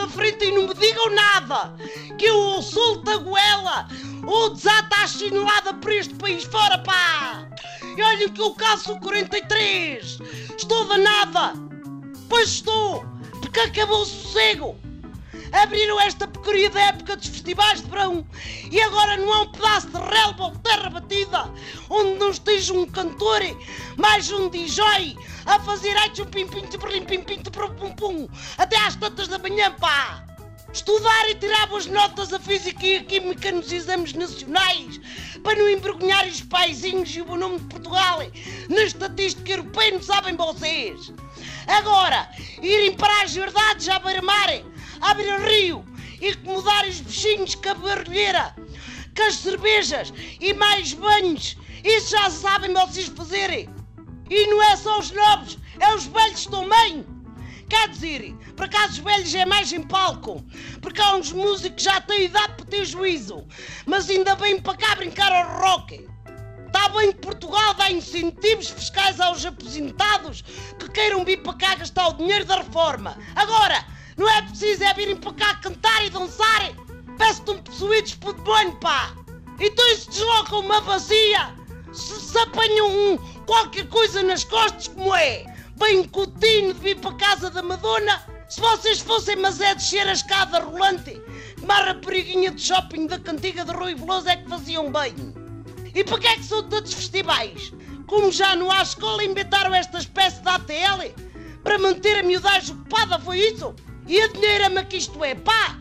da frente e não me digam nada! Que eu ou solto a goela ou desata a chinelada por este país fora, pá! E olhem que eu caço 43! Estou danada! Pois estou! Porque acabou o sossego! Abriram esta porcaria da época dos festivais de verão e agora não há um pedaço de relva ou terra batida onde não esteja um cantor, mais um DJ a fazer ai um pim pim pim pim pum pum pum até às tantas da manhã, pá! Estudar e tirar boas notas a física e a química nos exames nacionais para não envergonhar os paizinhos e o bom nome de Portugal na estatística europeia, não sabem vocês? Agora, irem para as verdades à beira-mar, abrir o rio e acomodar os bichinhos com a barulheira, com as cervejas e mais banhos, isso já sabem vocês fazerem. E não é só os novos, é os velhos também. Quer dizer, por acaso os velhos é mais em palco, porque há uns músicos que já têm idade para ter juízo, mas ainda vêm para cá brincar ao rock. Está bem que Portugal dá incentivos fiscais aos aposentados que queiram vir para cá gastar o dinheiro da reforma. Agora, não é preciso é virem para cá cantar e dançar? Peço-te um possuídos por demônio, pá! Então se deslocam uma vazia, se, se apanham um, qualquer coisa nas costas, como é? Bem cotinho de vir para casa da Madonna. Se vocês fossem, mas é descer a escada rolante, como a rapariguinha de shopping da cantiga de Rui Veloso é que faziam bem. E para que é que são tantos festivais? Como já não há escola, inventaram esta espécie de ATL para manter a miudagem ocupada, foi isso? E a dinheiro que isto é, pá!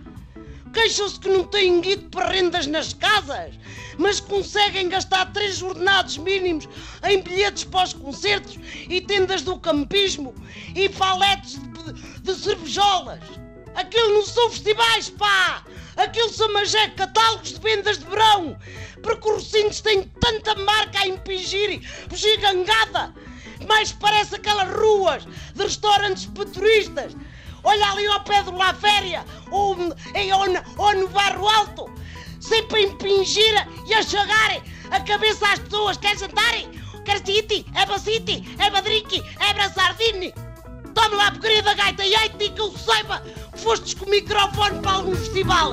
Queixam-se que não têm guido para rendas nas casas, mas conseguem gastar três ordenados mínimos em bilhetes para os concertos e tendas do campismo e paletes de, de cervejolas. Aquilo não são festivais, pá! Aquilo são magé catálogos de vendas de verão! Porque os recintos têm tanta marca a impingir, gigangada! Mais parece aquelas ruas de restaurantes para turistas Olha ali ao pé do La Féria, ou, ou, ou no Barro Alto, sempre a impingir e a chegarem a cabeça às pessoas. Quer jantarem? Quer city? É para city? É para? É para sardine? Tome lá a porcaria da gaita e aí que eu saiba que fostes com o microfone para algum festival.